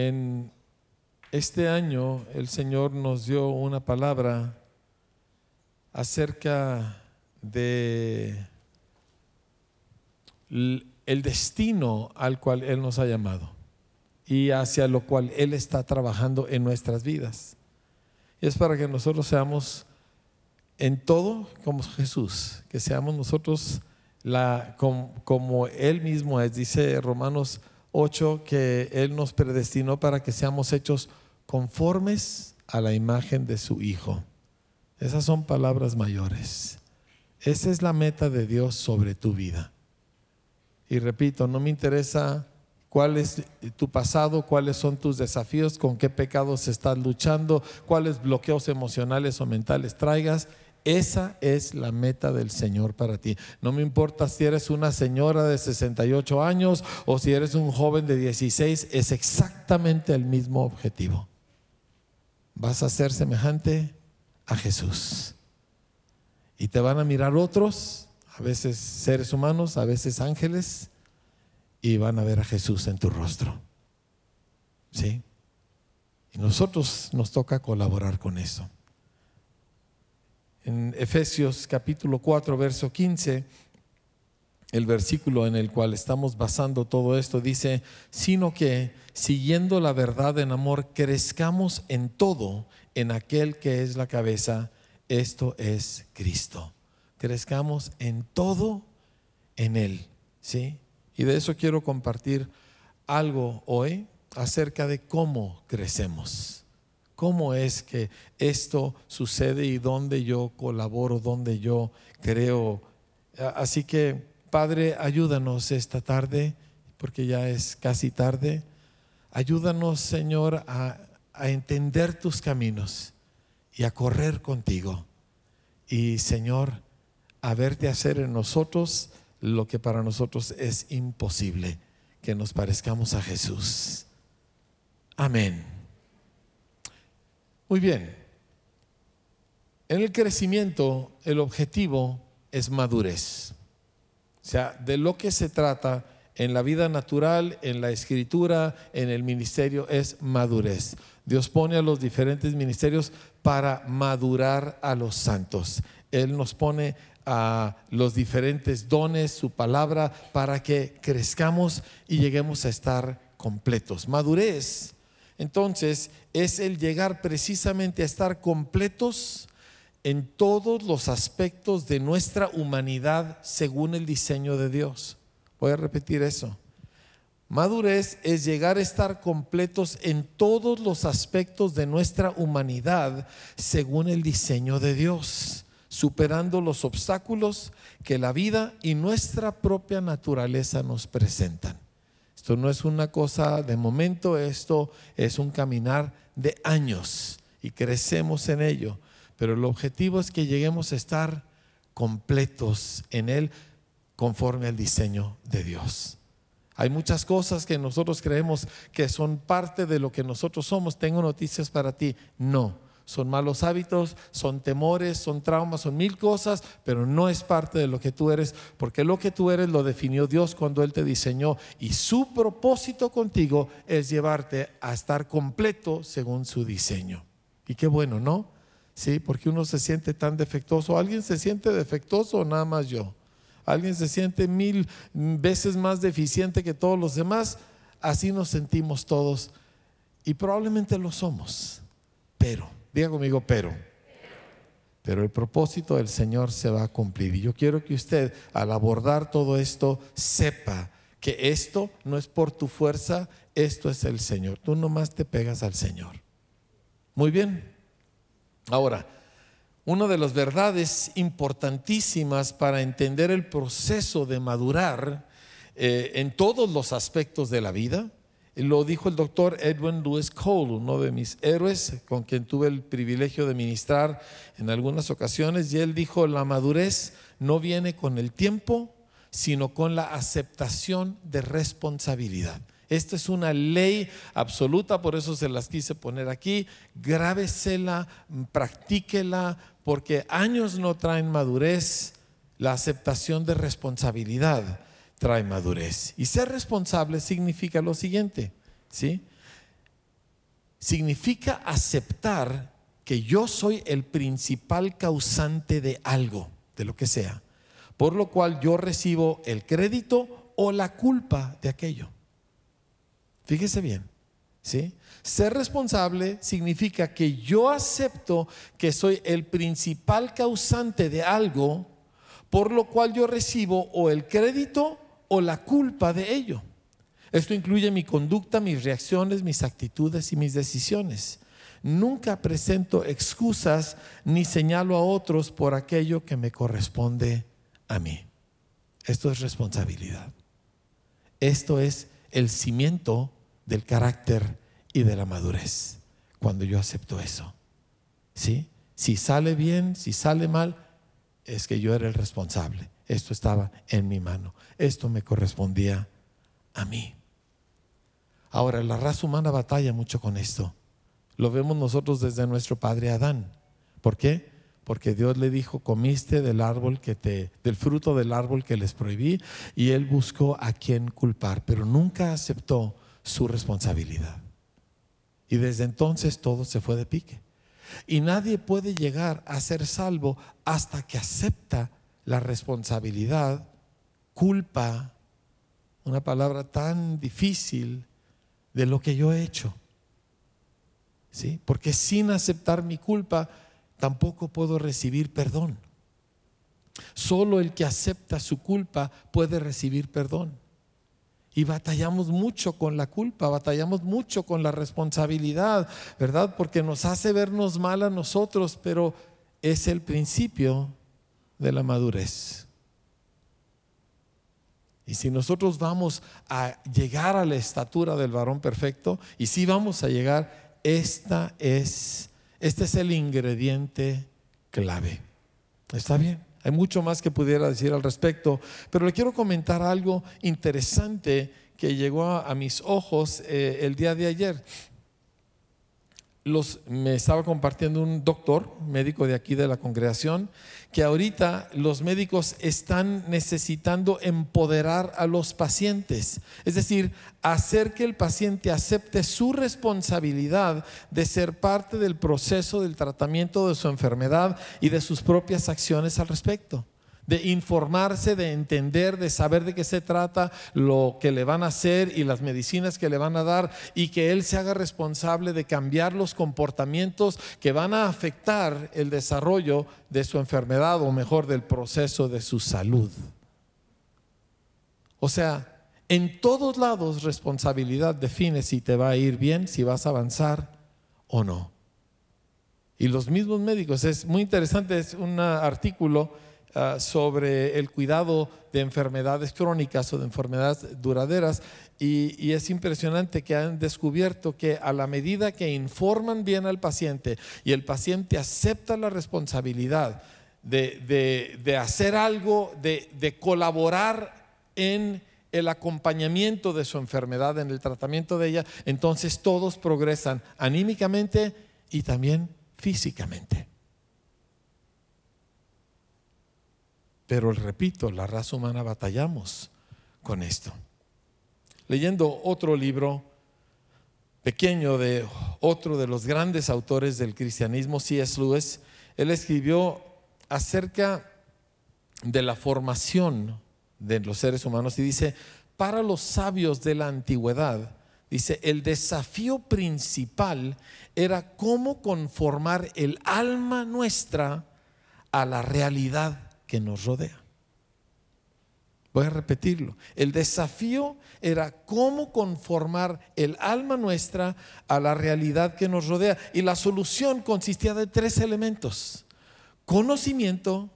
En este año el Señor nos dio una palabra acerca de el destino al cual Él nos ha llamado y hacia lo cual Él está trabajando en nuestras vidas. Y es para que nosotros seamos en todo como Jesús, que seamos nosotros como, como Él mismo es, dice Romanos 8, que Él nos predestinó para que seamos hechos conformes a la imagen de su Hijo. Esas son palabras mayores. Esa es la meta de Dios sobre tu vida. Y repito, no me interesa cuál es tu pasado, cuáles son tus desafíos, con qué pecados estás luchando, cuáles bloqueos emocionales o mentales traigas. Esa es la meta del Señor para ti. No me importa si eres una señora de 68 años o si eres un joven de 16, es exactamente el mismo objetivo. Vas a ser semejante a Jesús. Y te van a mirar otros, a veces seres humanos, a veces ángeles, y van a ver a Jesús en tu rostro. ¿Sí? Y nosotros nos toca colaborar con eso. En Efesios capítulo 4, verso 15, el versículo en el cual estamos basando todo esto dice, sino que siguiendo la verdad en amor, crezcamos en todo en aquel que es la cabeza, esto es Cristo. Crezcamos en todo en Él, ¿sí? Y de eso quiero compartir algo hoy acerca de cómo crecemos. ¿Cómo es que esto sucede y dónde yo colaboro, dónde yo creo? Así que, Padre, ayúdanos esta tarde, porque ya es casi tarde. Ayúdanos, Señor, a, a entender tus caminos y a correr contigo. Y, Señor, a verte hacer en nosotros lo que para nosotros es imposible, que nos parezcamos a Jesús. Amén. Muy bien. En el crecimiento, el objetivo es madurez. O sea, de lo que se trata en la vida natural, en la escritura, en el ministerio, es madurez. Dios pone a los diferentes ministerios para madurar a los santos. Él nos pone a los diferentes dones, su palabra, para que crezcamos y lleguemos a estar completos. Madurez entonces es el llegar precisamente a estar completos en todos los aspectos de nuestra humanidad según el diseño de Dios. Voy a repetir eso. Madurez es llegar a estar completos en todos los aspectos de nuestra humanidad según el diseño de Dios, superando los obstáculos que la vida y nuestra propia naturaleza nos presentan. Esto no es una cosa de momento, esto es un caminar de años y crecemos en ello. Pero el objetivo es que lleguemos a estar completos en Él conforme al diseño de Dios. Hay muchas cosas que nosotros creemos que son parte de lo que nosotros somos. Tengo noticias para ti. No son malos hábitos, son temores, son traumas, son mil cosas, pero no es parte de lo que tú eres, porque lo que tú eres lo definió Dios cuando Él te diseñó y su propósito contigo es llevarte a estar completo según su diseño. Y qué bueno, ¿no? Sí, porque uno se siente tan defectuoso. ¿Alguien se siente defectuoso o nada más yo? ¿Alguien se siente mil veces más deficiente que todos los demás? Así nos sentimos todos y probablemente lo somos, pero Diga conmigo, pero. Pero el propósito del Señor se va a cumplir. Y yo quiero que usted, al abordar todo esto, sepa que esto no es por tu fuerza, esto es el Señor. Tú nomás te pegas al Señor. Muy bien. Ahora, una de las verdades importantísimas para entender el proceso de madurar eh, en todos los aspectos de la vida lo dijo el doctor Edwin Lewis Cole, uno de mis héroes con quien tuve el privilegio de ministrar en algunas ocasiones, y él dijo, la madurez no viene con el tiempo, sino con la aceptación de responsabilidad. Esta es una ley absoluta, por eso se las quise poner aquí. Grábesela, practíquela, porque años no traen madurez, la aceptación de responsabilidad trae madurez. Y ser responsable significa lo siguiente, ¿sí? significa aceptar que yo soy el principal causante de algo, de lo que sea, por lo cual yo recibo el crédito o la culpa de aquello. Fíjese bien, ¿sí? Ser responsable significa que yo acepto que soy el principal causante de algo, por lo cual yo recibo o el crédito o la culpa de ello. Esto incluye mi conducta, mis reacciones, mis actitudes y mis decisiones. Nunca presento excusas ni señalo a otros por aquello que me corresponde a mí. Esto es responsabilidad. Esto es el cimiento del carácter y de la madurez. Cuando yo acepto eso. ¿Sí? Si sale bien, si sale mal, es que yo era el responsable. Esto estaba en mi mano. Esto me correspondía a mí. Ahora, la raza humana batalla mucho con esto. Lo vemos nosotros desde nuestro padre Adán. ¿Por qué? Porque Dios le dijo, comiste del árbol que te, del fruto del árbol que les prohibí, y él buscó a quien culpar, pero nunca aceptó su responsabilidad. Y desde entonces todo se fue de pique. Y nadie puede llegar a ser salvo hasta que acepta la responsabilidad, culpa, una palabra tan difícil de lo que yo he hecho. ¿Sí? Porque sin aceptar mi culpa tampoco puedo recibir perdón. Solo el que acepta su culpa puede recibir perdón. Y batallamos mucho con la culpa, batallamos mucho con la responsabilidad, ¿verdad? Porque nos hace vernos mal a nosotros, pero es el principio de la madurez. Y si nosotros vamos a llegar a la estatura del varón perfecto, y si vamos a llegar, esta es, este es el ingrediente clave. ¿Está bien? Hay mucho más que pudiera decir al respecto, pero le quiero comentar algo interesante que llegó a, mis ojos eh, el día de ayer. Los, me estaba compartiendo un doctor, médico de aquí de la congregación, que ahorita los médicos están necesitando empoderar a los pacientes, es decir, hacer que el paciente acepte su responsabilidad de ser parte del proceso del tratamiento de su enfermedad y de sus propias acciones al respecto de informarse, de entender, de saber de qué se trata, lo que le van a hacer y las medicinas que le van a dar y que él se haga responsable de cambiar los comportamientos que van a afectar el desarrollo de su enfermedad o mejor del proceso de su salud. O sea, en todos lados responsabilidad define si te va a ir bien, si vas a avanzar o no. Y los mismos médicos, es muy interesante, es un artículo Ah, sobre el cuidado de enfermedades crónicas o de enfermedades duraderas y, es impresionante que han descubierto que a la medida que informan bien al paciente y el paciente acepta la responsabilidad de, hacer algo, de, de colaborar en el acompañamiento de su enfermedad, en el tratamiento de ella, entonces todos progresan anímicamente y también físicamente. Pero repito, la raza humana batallamos con esto. Leyendo otro libro pequeño de otro de los grandes autores del cristianismo, C.S. Lewis, él escribió acerca de la formación de los seres humanos y dice, para los sabios de la antigüedad, dice, el desafío principal era cómo conformar el alma nuestra a la realidad que nos rodea. Voy a repetirlo. El desafío era cómo conformar el alma nuestra a la realidad que nos rodea. Y la solución consistía de tres elementos. Conocimiento,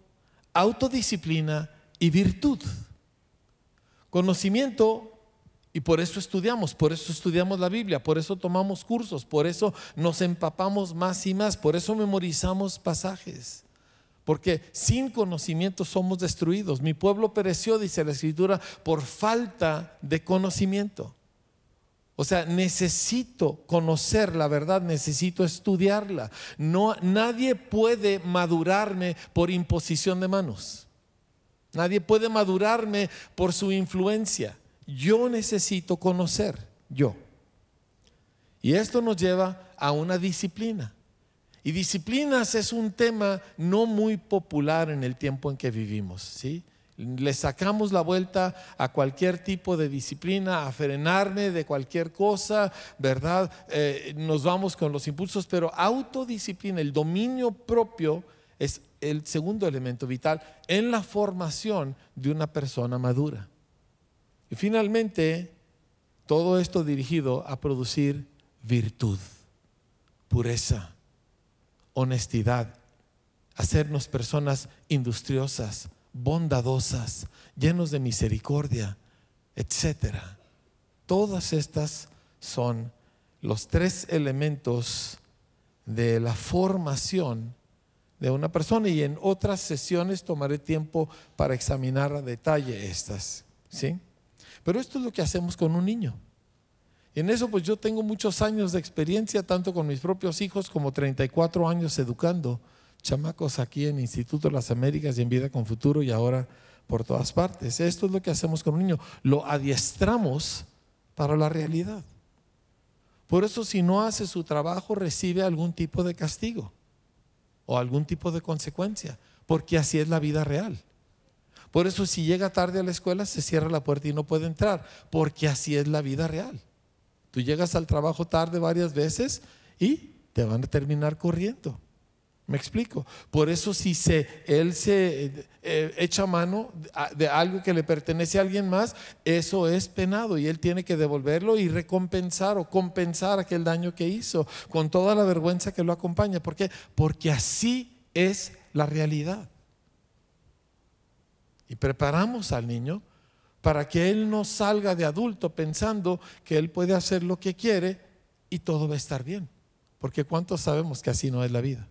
autodisciplina y virtud. Conocimiento, y por eso estudiamos, por eso estudiamos la Biblia, por eso tomamos cursos, por eso nos empapamos más y más, por eso memorizamos pasajes. Porque sin conocimiento somos destruidos. Mi pueblo pereció, dice la escritura, por falta de conocimiento. O sea, necesito conocer la verdad, necesito estudiarla. No, nadie puede madurarme por imposición de manos. Nadie puede madurarme por su influencia. Yo necesito conocer, yo. Y esto nos lleva a una disciplina. Y disciplinas es un tema no muy popular en el tiempo en que vivimos, ¿sí? Le sacamos la vuelta a cualquier tipo de disciplina, a frenarme de cualquier cosa, ¿verdad? Eh, nos vamos con los impulsos, pero autodisciplina, el dominio propio es el segundo elemento vital en la formación de una persona madura. Y finalmente, todo esto dirigido a producir virtud, pureza, honestidad, hacernos personas industriosas, bondadosas, llenos de misericordia, etc. Todas estas son los tres elementos de la formación de una persona y en otras sesiones tomaré tiempo para examinar a detalle estas, ¿sí? Pero esto es lo que hacemos con un niño. En eso pues yo tengo muchos años de experiencia, tanto con mis propios hijos como 34 años educando chamacos aquí en Instituto de las Américas y en Vida con Futuro y ahora por todas partes. Esto es lo que hacemos con un niño. Lo adiestramos para la realidad. Por eso si no hace su trabajo recibe algún tipo de castigo o algún tipo de consecuencia, porque así es la vida real. Por eso si llega tarde a la escuela se cierra la puerta y no puede entrar, porque así es la vida real. Tú llegas al trabajo tarde varias veces y te van a terminar corriendo. ¿Me explico? Por eso si se, él se eh, echa mano de algo que le pertenece a alguien más, eso es penado y él tiene que devolverlo y recompensar o compensar aquel daño que hizo con toda la vergüenza que lo acompaña. ¿Por qué? Porque así es la realidad. Y preparamos al niño para que él no salga de adulto pensando que él puede hacer lo que quiere y todo va a estar bien. Porque ¿cuántos sabemos que así no es la vida?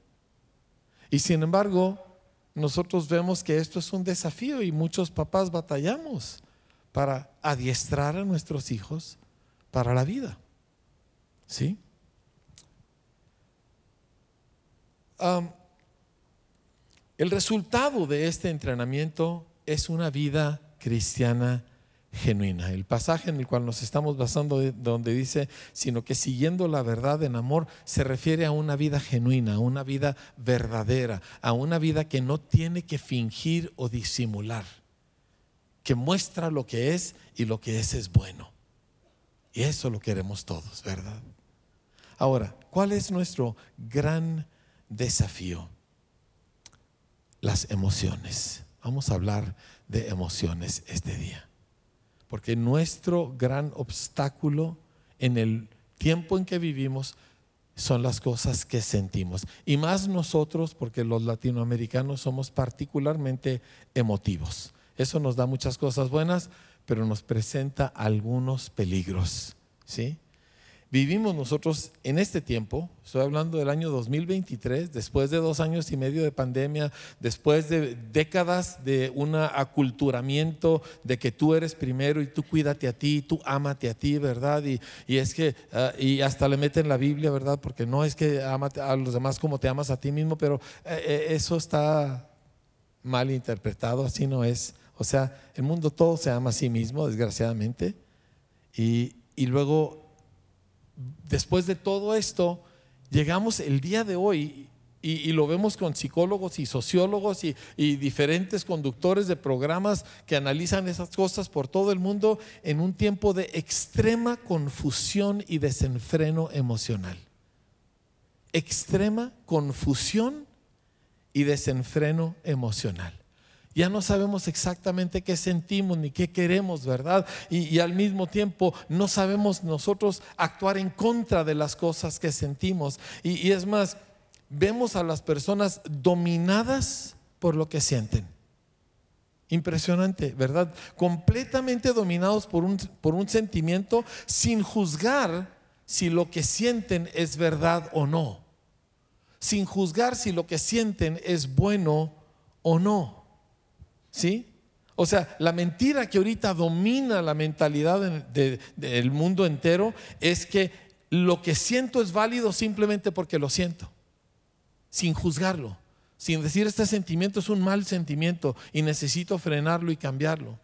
Y sin embargo, nosotros vemos que esto es un desafío y muchos papás batallamos para adiestrar a nuestros hijos para la vida. ¿Sí? el resultado de este entrenamiento es una vida cristiana genuina. El pasaje en el cual nos estamos basando, donde dice, sino que siguiendo la verdad en amor, se refiere a una vida genuina, a una vida verdadera, a una vida que no tiene que fingir o disimular, que muestra lo que es y lo que es es bueno. Y eso lo queremos todos, ¿verdad? Ahora, ¿cuál es nuestro gran desafío? Las emociones. Vamos a hablar de emociones este día. Porque nuestro gran obstáculo en el tiempo en que vivimos son las cosas que sentimos. Y más nosotros, porque los latinoamericanos somos particularmente emotivos. Eso nos da muchas cosas buenas, pero nos presenta algunos peligros. ¿sí? Vivimos nosotros en este tiempo, estoy hablando del año 2023, después de dos años y medio de pandemia, después de décadas de un aculturamiento de que tú eres primero y tú cuídate a ti, tú ámate a ti, ¿verdad? Y, es que, ah, y hasta le meten la Biblia, ¿verdad? Porque no es que amate a los demás como te amas a ti mismo, pero eh, eh, eso está mal interpretado, así no es. O sea, el mundo todo se ama a sí mismo, desgraciadamente. Y, y luego después de todo esto, llegamos el día de hoy y, lo vemos con psicólogos y sociólogos y, diferentes conductores de programas que analizan esas cosas por todo el mundo en un tiempo de extrema confusión y desenfreno emocional. Extrema confusión y desenfreno emocional ya no sabemos exactamente qué sentimos ni qué queremos, ¿verdad? Y, al mismo tiempo no sabemos nosotros actuar en contra de las cosas que sentimos. Y, y es más, vemos a las personas dominadas por lo que sienten. Impresionante, ¿verdad? Completamente dominados por un, por un sentimiento sin juzgar si lo que sienten es verdad o no. Sin juzgar si lo que sienten es bueno o no. ¿Sí? O sea, la mentira que ahorita domina la mentalidad del mundo entero es que lo que siento es válido simplemente porque lo siento, sin juzgarlo, sin decir este sentimiento es un mal sentimiento y necesito frenarlo y cambiarlo.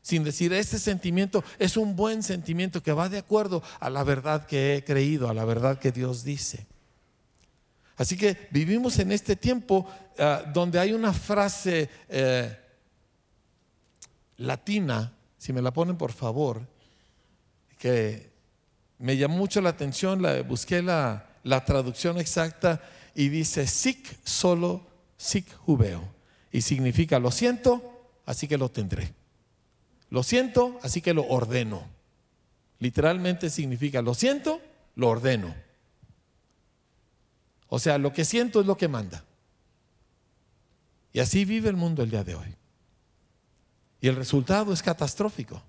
sin decir, este sentimiento es un buen sentimiento que va de acuerdo a la verdad que he creído, a la verdad que Dios dice. Así que vivimos en este tiempo ah, donde hay una frase eh, latina, si me la ponen por favor, que me llamó mucho la atención, la, busqué la, la traducción exacta y dice, sic solo, sic jubeo. Y significa, lo siento, así que lo tendré. Lo siento, así que lo ordeno. Literalmente significa, lo siento, lo ordeno. O sea, lo que siento es lo que manda. Y así vive el mundo el día de hoy. Y el resultado es catastrófico.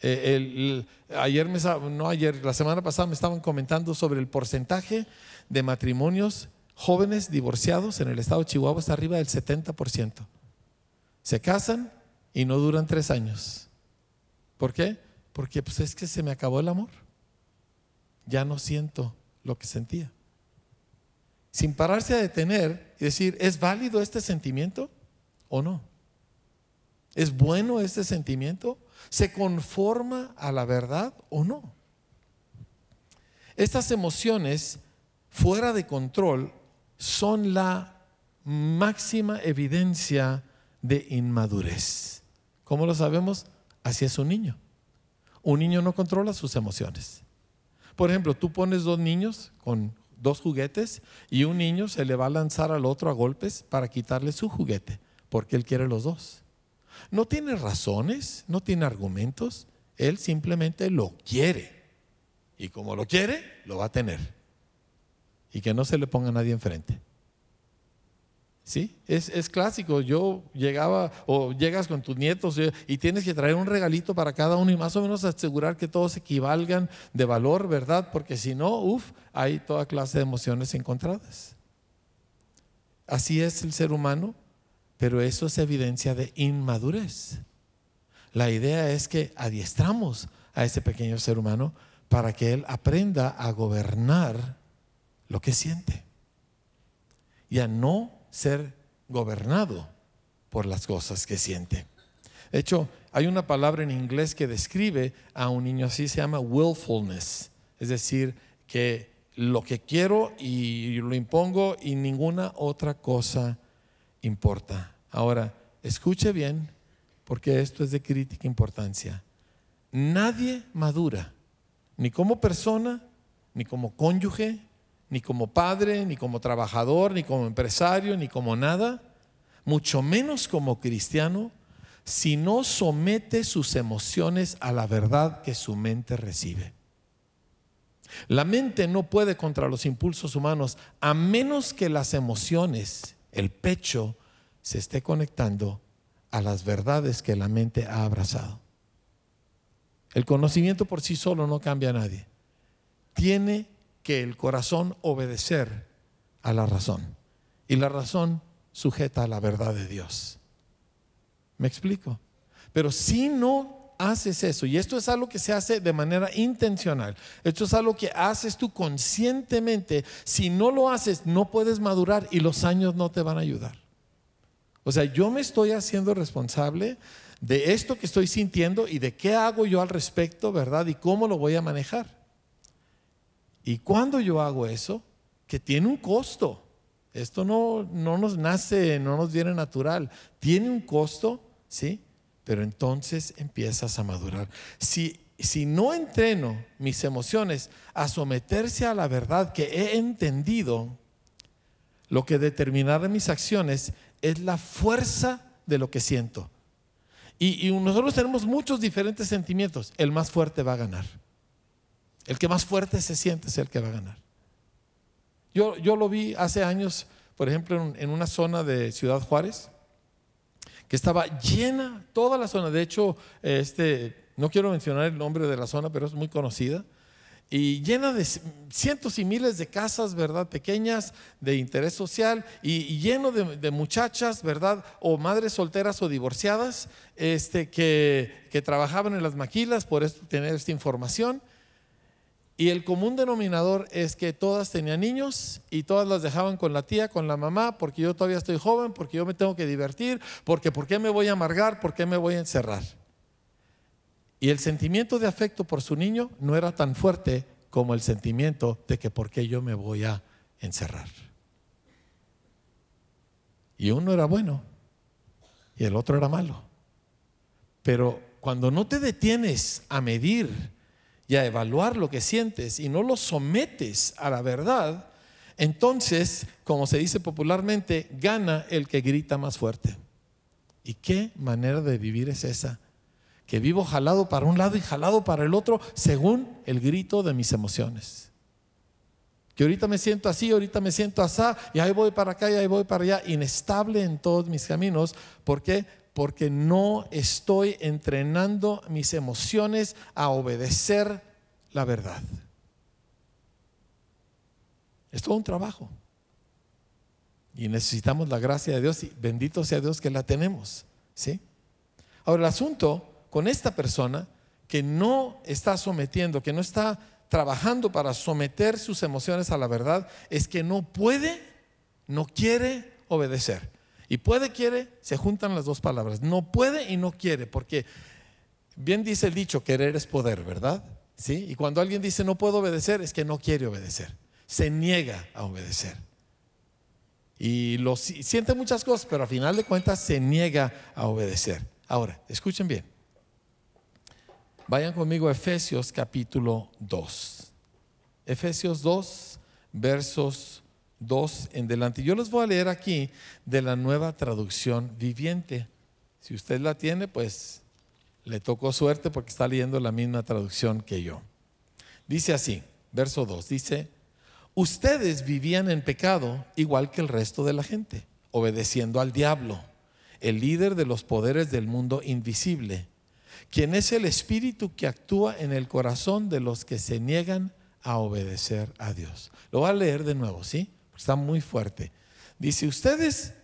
Eh, ayer, no ayer, la semana pasada me estaban comentando sobre el porcentaje de matrimonios jóvenes divorciados en el estado de Chihuahua, está arriba del 70%. Se casan y no duran tres años. ¿Por qué? Porque pues es que se me acabó el amor. Ya no siento lo que sentía. Sin pararse a detener y decir, ¿es válido este sentimiento o no? ¿Es bueno este sentimiento? ¿Se conforma a la verdad o no? Estas emociones fuera de control son la máxima evidencia de inmadurez. ¿Cómo lo sabemos? Así es un niño. Un niño no controla sus emociones. Por ejemplo, tú pones dos niños con dos juguetes y un niño se le va a lanzar al otro a golpes para quitarle su juguete, porque él quiere los dos. No tiene razones, no tiene argumentos, él simplemente lo quiere. Y como lo quiere, lo va a tener. Y que no se le ponga nadie enfrente. ¿Sí? Es, clásico. Yo llegaba o llegas con tus nietos y tienes que traer un regalito para cada uno y más o menos asegurar que todos equivalgan de valor, ¿verdad? Porque si no, uff, hay toda clase de emociones encontradas. Así es el ser humano, pero eso es evidencia de inmadurez. La idea es que adiestramos a ese pequeño ser humano para que él aprenda a gobernar lo que siente y a no ser gobernado por las cosas que siente. De hecho, hay una palabra en inglés que describe a un niño así, se llama willfulness, es decir, que lo que quiero y lo impongo y ninguna otra cosa importa. Ahora, escuche bien, porque esto es de crítica importancia. Nadie madura, ni como persona, ni como cónyuge, ni como padre, ni como trabajador, ni como empresario, ni como nada, mucho menos como cristiano, si no somete sus emociones a la verdad que su mente recibe. La mente no puede contra los impulsos humanos a menos que las emociones, el pecho, se esté conectando a las verdades que la mente ha abrazado. El conocimiento por sí solo no cambia a nadie. Tiene que el corazón obedecer a la razón y la razón sujeta a la verdad de Dios. ¿Me explico? Pero si no haces eso, y esto es algo que se hace de manera intencional, esto es algo que haces tú conscientemente, si no lo haces no puedes madurar y los años no te van a ayudar. O sea, yo me estoy haciendo responsable de esto que estoy sintiendo y de qué hago yo al respecto, ¿verdad? Y cómo lo voy a manejar. Y cuando yo hago eso, que tiene un costo, esto no, no nos nace, no nos viene natural, tiene un costo, ¿sí? Pero entonces empiezas a madurar. Si, si no entreno mis emociones a someterse a la verdad que he entendido, lo que determinará mis acciones es la fuerza de lo que siento. Y, nosotros tenemos muchos diferentes sentimientos. El más fuerte va a ganar. El que más fuerte se siente es el que va a ganar. Yo, yo lo vi hace años, por ejemplo, en, una zona de Ciudad Juárez, que estaba llena, toda la zona. De hecho, este, no quiero mencionar el nombre de la zona, pero es muy conocida y llena de cientos y miles de casas, ¿verdad? Pequeñas de interés social y, lleno de, muchachas, ¿verdad? O madres solteras o divorciadas este, que, que trabajaban en las maquilas, por tener esta información. Y el común denominador es que todas tenían niños y todas las dejaban con la tía, con la mamá, porque yo todavía estoy joven, porque yo me tengo que divertir, porque ¿por qué me voy a amargar? ¿Por qué me voy a encerrar? Y el sentimiento de afecto por su niño no era tan fuerte como el sentimiento de que por qué yo me voy a encerrar. Y uno era bueno y el otro era malo. Pero cuando no te detienes a medir y a evaluar lo que sientes y no lo sometes a la verdad, entonces, como se dice popularmente, gana el que grita más fuerte. ¿Y qué manera de vivir es esa? Que vivo jalado para un lado y jalado para el otro según el grito de mis emociones. Que ahorita me siento así, ahorita me siento así, y ahí voy para acá y ahí voy para allá, inestable en todos mis caminos. ¿Por qué? Porque no estoy entrenando mis emociones a obedecer la verdad. Es todo un trabajo. Y necesitamos la gracia de Dios y bendito sea Dios que la tenemos. ¿sí? Ahora, el asunto con esta persona que no está sometiendo, que no está trabajando para someter sus emociones a la verdad, es que no puede, no quiere obedecer. Y puede, quiere, se juntan las dos palabras. No puede y no quiere, porque bien dice el dicho, querer es poder, ¿verdad? ¿Sí? Y cuando alguien dice no puedo obedecer, es que no quiere obedecer. Se niega a obedecer. Y lo, siente muchas cosas, pero a final de cuentas se niega a obedecer. Ahora, escuchen bien. Vayan conmigo a Efesios capítulo 2. Efesios 2, versos 2 en delante. Yo les voy a leer aquí de la nueva traducción viviente. Si usted la tiene, pues le tocó suerte porque está leyendo la misma traducción que yo. Dice así, verso 2, dice, Ustedes vivían en pecado igual que el resto de la gente, obedeciendo al diablo, el líder de los poderes del mundo invisible, quien es el espíritu que actúa en el corazón de los que se niegan a obedecer a Dios. Lo voy a leer de nuevo, ¿sí? Está muy fuerte. Dice, ustedes,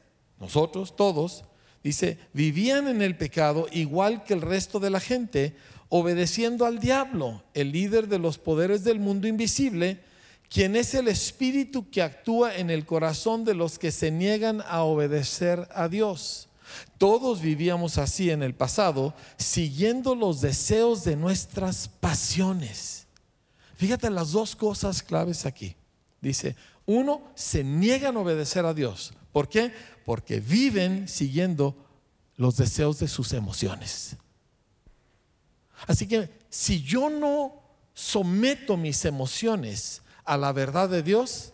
nosotros, todos, dice, vivían en el pecado igual que el resto de la gente, obedeciendo al diablo, el líder de los poderes del mundo invisible, quien es el espíritu que actúa en el corazón de los que se niegan a obedecer a Dios. Todos vivíamos así en el pasado, siguiendo los deseos de nuestras pasiones. Fíjate las dos cosas claves aquí. Dice, uno, se niegan a obedecer a Dios. ¿Por qué? Porque viven siguiendo los deseos de sus emociones. Así que si yo no someto mis emociones a la verdad de Dios,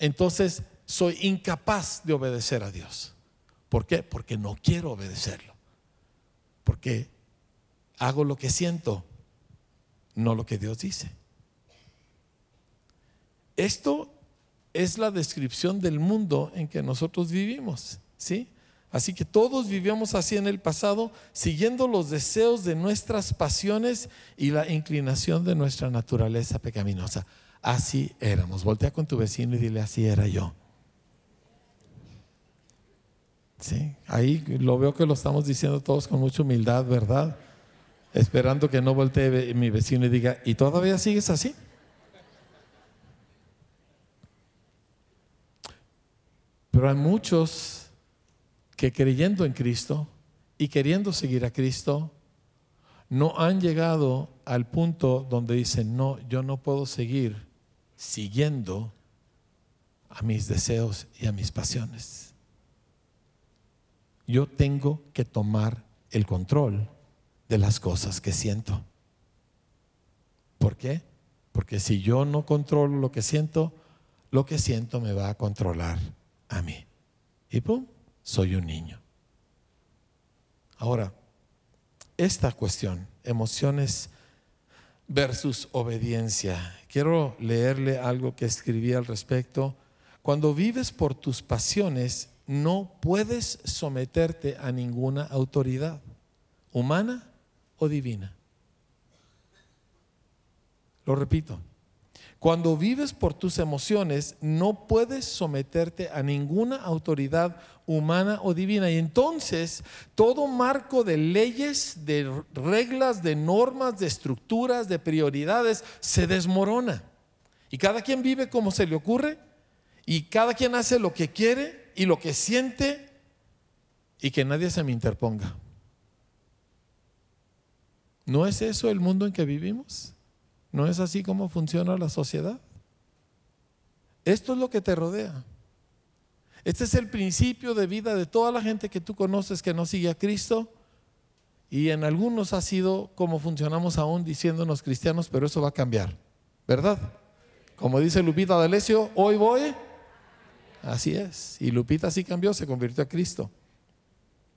entonces soy incapaz de obedecer a Dios. ¿Por qué? Porque no quiero obedecerlo. Porque hago lo que siento, no lo que Dios dice. Esto es la descripción del mundo en que nosotros vivimos, ¿sí? Así que todos vivíamos así en el pasado, siguiendo los deseos de nuestras pasiones y la inclinación de nuestra naturaleza pecaminosa. Así éramos. Voltea con tu vecino y dile, así era yo. Sí, ahí lo veo que lo estamos diciendo todos con mucha humildad, ¿verdad? Esperando que no voltee mi vecino y diga, ¿y todavía sigues así? Pero hay muchos que creyendo en Cristo y queriendo seguir a Cristo, no han llegado al punto donde dicen, no, yo no puedo seguir siguiendo a mis deseos y a mis pasiones. Yo tengo que tomar el control de las cosas que siento. ¿Por qué? Porque si yo no controlo lo que siento, lo que siento me va a controlar a mí. Y pum, soy un niño. Ahora, esta cuestión, emociones versus obediencia. Quiero leerle algo que escribí al respecto. Cuando vives por tus pasiones, no puedes someterte a ninguna autoridad, humana o divina. Lo repito, cuando vives por tus emociones, no puedes someterte a ninguna autoridad humana o divina. Y entonces todo marco de leyes, de reglas, de normas, de estructuras, de prioridades se desmorona. Y cada quien vive como se le ocurre. Y cada quien hace lo que quiere y lo que siente. Y que nadie se me interponga. ¿No es eso el mundo en que vivimos? ¿No es así como funciona la sociedad? Esto es lo que te rodea. Este es el principio de vida de toda la gente que tú conoces que no sigue a Cristo. Y en algunos ha sido como funcionamos aún diciéndonos cristianos, pero eso va a cambiar, ¿verdad? Como dice Lupita D'Alessio, hoy voy. Así es. Y Lupita sí cambió, se convirtió a Cristo.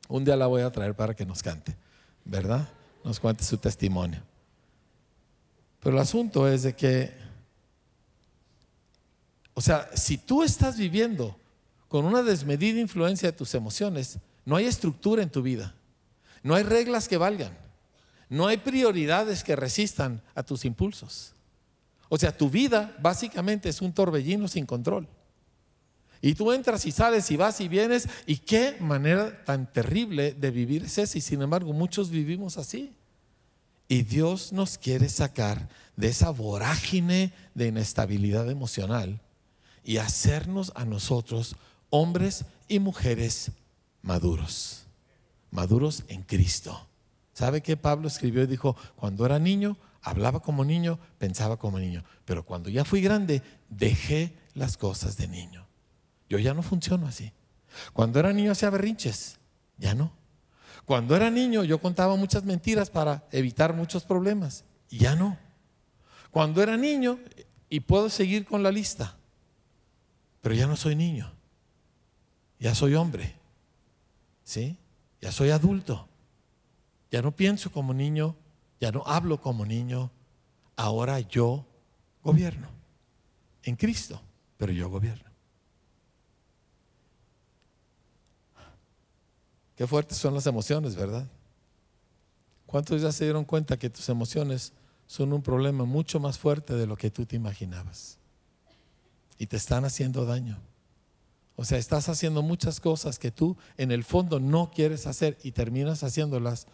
Un día la voy a traer para que nos cante, ¿verdad? Nos cuente su testimonio. Pero el asunto es de que, o sea, si tú estás viviendo con una desmedida influencia de tus emociones, no hay estructura en tu vida, no hay reglas que valgan, no hay prioridades que resistan a tus impulsos. O sea, tu vida básicamente es un torbellino sin control. Y tú entras y sales y vas y vienes. Y qué manera tan terrible de vivir es esa. Y sin embargo, muchos vivimos así. Y Dios nos quiere sacar de esa vorágine de inestabilidad emocional y hacernos a nosotros hombres y mujeres maduros. Maduros en Cristo. ¿Sabe qué Pablo escribió y dijo? Cuando era niño, hablaba como niño, pensaba como niño. Pero cuando ya fui grande, dejé las cosas de niño. Yo ya no funciono así. Cuando era niño hacía berrinches, ya no. Cuando era niño yo contaba muchas mentiras para evitar muchos problemas, ya no. Cuando era niño, y puedo seguir con la lista, pero ya no soy niño, ya soy hombre, ¿sí? Ya soy adulto, ya no pienso como niño, ya no hablo como niño, ahora yo gobierno en Cristo, pero yo gobierno. Qué fuertes son las emociones, ¿verdad? ¿Cuántos ya se dieron cuenta que tus emociones son un problema mucho más fuerte de lo que tú te imaginabas? Y te están haciendo daño. O sea, estás haciendo muchas cosas que tú en el fondo no quieres hacer y terminas haciéndolas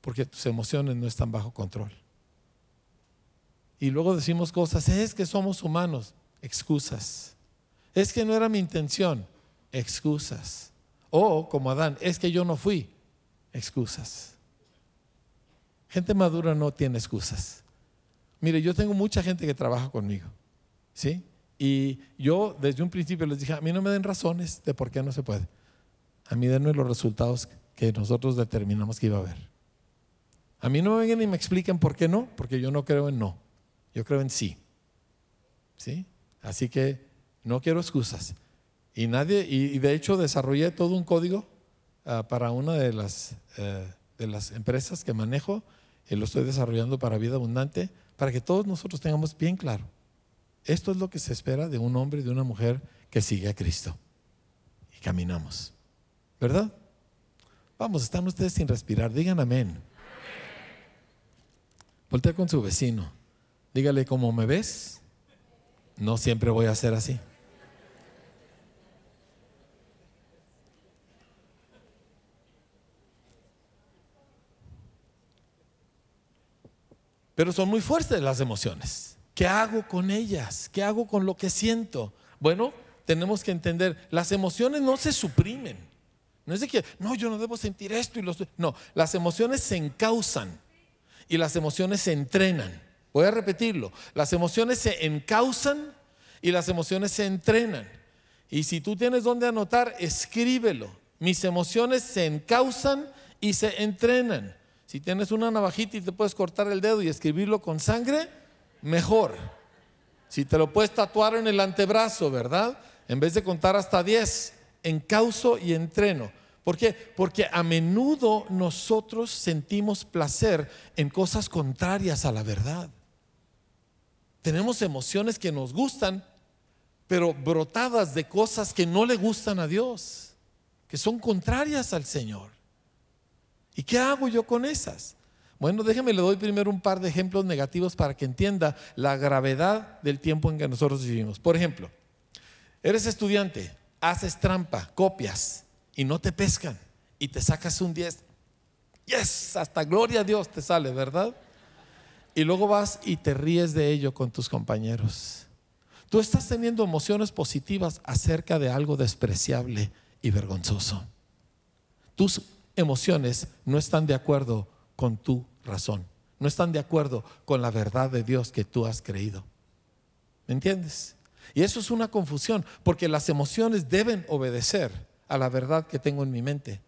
porque tus emociones no están bajo control. Y luego decimos cosas, es que somos humanos, excusas. Es que no era mi intención, excusas. O como Adán, es que yo no fui. Excusas. Gente madura no tiene excusas. Mire, yo tengo mucha gente que trabaja conmigo. ¿Sí? Y yo desde un principio les dije, a mí no me den razones de por qué no se puede. A mí denme los resultados que nosotros determinamos que iba a haber. A mí no me vengan y me expliquen por qué no, porque yo no creo en no. Yo creo en sí. ¿Sí? Así que no quiero excusas. Y nadie, y, de hecho desarrollé todo un código ah, para una de las, eh, de las empresas que manejo, y lo estoy desarrollando para vida abundante, para que todos nosotros tengamos bien claro. Esto es lo que se espera de un hombre y de una mujer que sigue a Cristo. Y caminamos. ¿Verdad? Vamos, están ustedes sin respirar. Digan amén. Voltea con su vecino. Dígale, ¿cómo me ves? No siempre voy a ser así. Pero son muy fuertes las emociones. ¿Qué hago con ellas? ¿Qué hago con lo que siento? Bueno, tenemos que entender, las emociones no se suprimen. No es de que, no, yo no debo sentir esto y lo No, las emociones se encausan y las emociones se entrenan. Voy a repetirlo. Las emociones se encausan y las emociones se entrenan. Y si tú tienes donde anotar, escríbelo. Mis emociones se encausan y se entrenan. Si tienes una navajita y te puedes cortar el dedo y escribirlo con sangre, mejor. Si te lo puedes tatuar en el antebrazo, ¿verdad? En vez de contar hasta 10, encauso y entreno. ¿Por qué? Porque a menudo nosotros sentimos placer en cosas contrarias a la verdad. Tenemos emociones que nos gustan, pero brotadas de cosas que no le gustan a Dios, que son contrarias al Señor. ¿Y qué hago yo con esas? Bueno, déjeme, le doy primero un par de ejemplos negativos para que entienda la gravedad del tiempo en que nosotros vivimos. Por ejemplo, eres estudiante, haces trampa, copias y no te pescan y te sacas un 10. Yes, hasta gloria a Dios te sale, ¿verdad? Y luego vas y te ríes de ello con tus compañeros. Tú estás teniendo emociones positivas acerca de algo despreciable y vergonzoso. Tus emociones no están de acuerdo con tu razón. no están de acuerdo con la verdad de Dios que tú has creído. ¿Me entiendes? Y eso es una confusión, porque las emociones deben obedecer a la verdad que tengo en mi mente.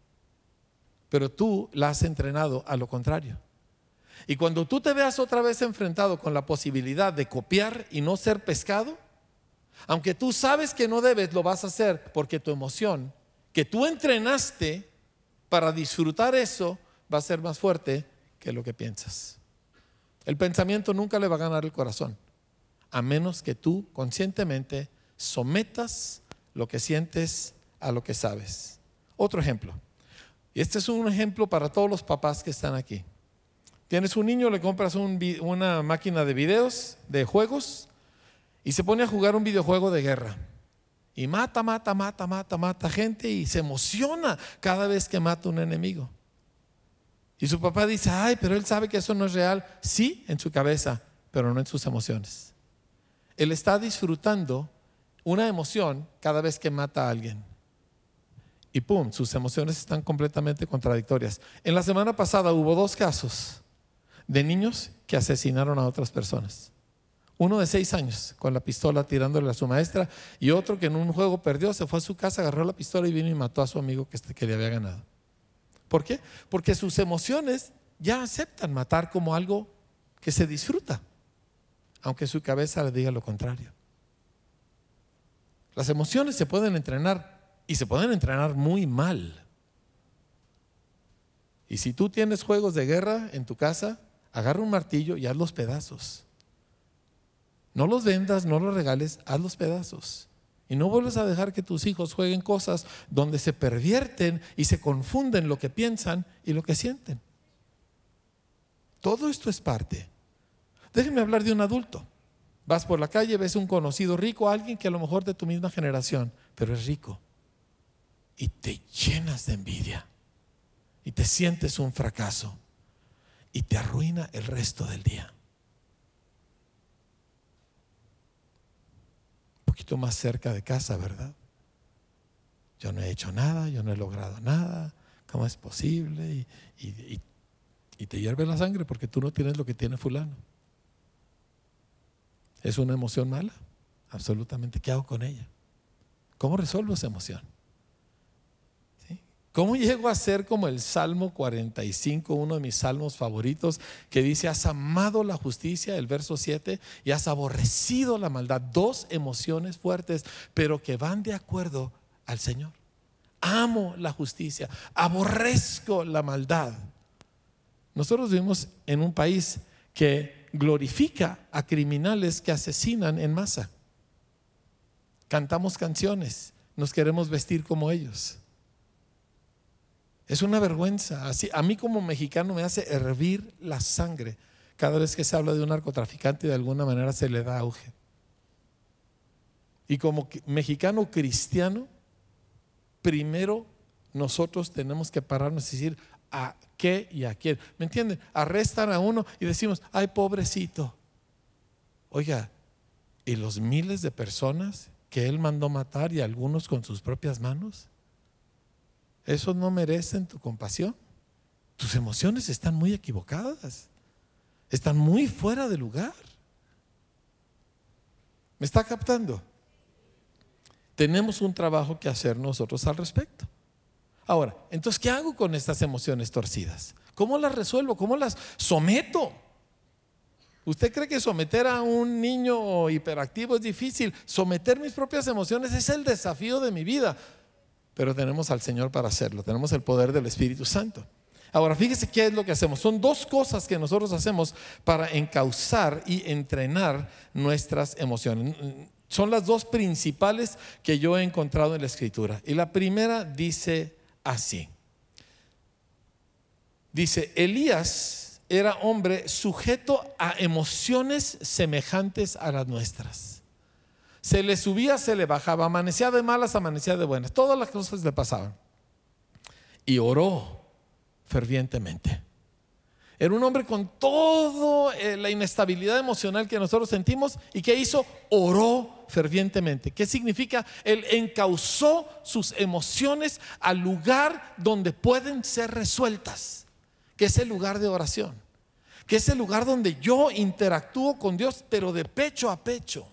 Pero tú la has entrenado a lo contrario. Y cuando tú te veas otra vez enfrentado con la posibilidad de copiar y no ser pescado, aunque tú sabes que no debes, lo vas a hacer porque tu emoción, que tú entrenaste para disfrutar eso, va a ser más fuerte que lo que piensas. El pensamiento nunca le va a ganar el corazón, a menos que tú conscientemente sometas lo que sientes a lo que sabes. Otro ejemplo. Y este es un ejemplo para todos los papás que están aquí. Tienes un niño, le compras una máquina de videos, de juegos, y se pone a jugar un videojuego de guerra. Y mata, mata, mata, mata, mata gente y se emociona cada vez que mata un enemigo. Y su papá dice, ay, pero él sabe que eso no es real. Sí, en su cabeza, pero no en sus emociones. Él está disfrutando una emoción cada vez que mata a alguien. Y pum, sus emociones están completamente contradictorias. En la semana pasada hubo dos casos de niños que asesinaron a otras personas. Uno de seis años con la pistola tirándole a su maestra y otro que en un juego perdió, se fue a su casa, agarró la pistola y vino y mató a su amigo que, este, que le había ganado. ¿Por qué? Porque sus emociones ya aceptan matar como algo que se disfruta, aunque su cabeza le diga lo contrario. Las emociones se pueden entrenar y se pueden entrenar muy mal. Y si tú tienes juegos de guerra en tu casa, agarra un martillo y haz los pedazos. No los vendas, no los regales, haz los pedazos. Y no vuelves a dejar que tus hijos jueguen cosas donde se pervierten y se confunden lo que piensan y lo que sienten. Todo esto es parte. Déjenme hablar de un adulto. Vas por la calle, ves un conocido rico, alguien que a lo mejor de tu misma generación, pero es rico. Y te llenas de envidia. Y te sientes un fracaso y te arruina el resto del día. Un poquito más cerca de casa, ¿verdad? Yo no he hecho nada, yo no he logrado nada, ¿cómo es posible? Y, y te hierve la sangre porque tú no tienes lo que tiene fulano. ¿Es una emoción mala? Absolutamente. ¿Qué hago con ella? ¿Cómo resuelvo esa emoción? ¿Cómo llego a ser como el Salmo 45, uno de mis salmos favoritos, que dice, has amado la justicia, el verso 7, y has aborrecido la maldad? Dos emociones fuertes, pero que van de acuerdo al Señor. Amo la justicia, aborrezco la maldad. Nosotros vivimos en un país que glorifica a criminales que asesinan en masa. Cantamos canciones, nos queremos vestir como ellos. Es una vergüenza. Así, a mí como mexicano me hace hervir la sangre cada vez que se habla de un narcotraficante y de alguna manera se le da auge. Y como mexicano cristiano, primero nosotros tenemos que pararnos y decir a qué y a quién. ¿Me entienden? Arrestan a uno y decimos, ay, pobrecito. Oiga, ¿y los miles de personas que él mandó matar y algunos con sus propias manos? ¿Esos no merecen tu compasión? Tus emociones están muy equivocadas. Están muy fuera de lugar. ¿Me está captando? Tenemos un trabajo que hacer nosotros al respecto. Ahora, entonces, ¿qué hago con estas emociones torcidas? ¿Cómo las resuelvo? ¿Cómo las someto? ¿Usted cree que someter a un niño hiperactivo es difícil? Someter mis propias emociones es el desafío de mi vida pero tenemos al Señor para hacerlo, tenemos el poder del Espíritu Santo. Ahora, fíjese qué es lo que hacemos. Son dos cosas que nosotros hacemos para encauzar y entrenar nuestras emociones. Son las dos principales que yo he encontrado en la Escritura. Y la primera dice así. Dice, Elías era hombre sujeto a emociones semejantes a las nuestras. Se le subía, se le bajaba, amanecía de malas, amanecía de buenas. Todas las cosas le pasaban. Y oró fervientemente. Era un hombre con toda eh, la inestabilidad emocional que nosotros sentimos y que hizo, oró fervientemente. ¿Qué significa? Él encauzó sus emociones al lugar donde pueden ser resueltas, que es el lugar de oración. que es el lugar donde yo interactúo con Dios, pero de pecho a pecho.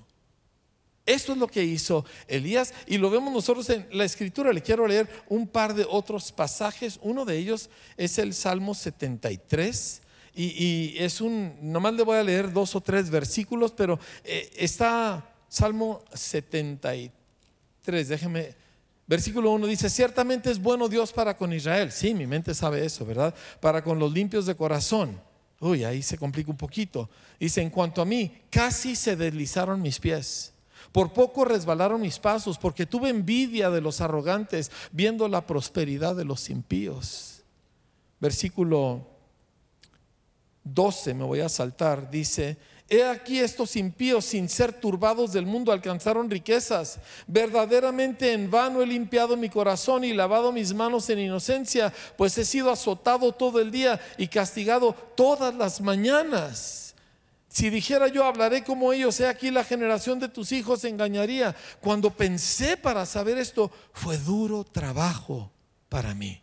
Esto es lo que hizo Elías y lo vemos nosotros en la escritura. Le quiero leer un par de otros pasajes. Uno de ellos es el Salmo 73. Y, es un, nomás le voy a leer dos o tres versículos, pero eh, está Salmo 73, déjeme, versículo 1 dice, ciertamente es bueno Dios para con Israel. Sí, mi mente sabe eso, ¿verdad? Para con los limpios de corazón. Uy, ahí se complica un poquito. Dice, en cuanto a mí, casi se deslizaron mis pies. Por poco resbalaron mis pasos, porque tuve envidia de los arrogantes, viendo la prosperidad de los impíos. Versículo 12, me voy a saltar, dice, He aquí estos impíos sin ser turbados del mundo alcanzaron riquezas. Verdaderamente en vano he limpiado mi corazón y lavado mis manos en inocencia, pues he sido azotado todo el día y castigado todas las mañanas. Si dijera yo, hablaré como ellos, he aquí la generación de tus hijos engañaría. Cuando pensé para saber esto, fue duro trabajo para mí.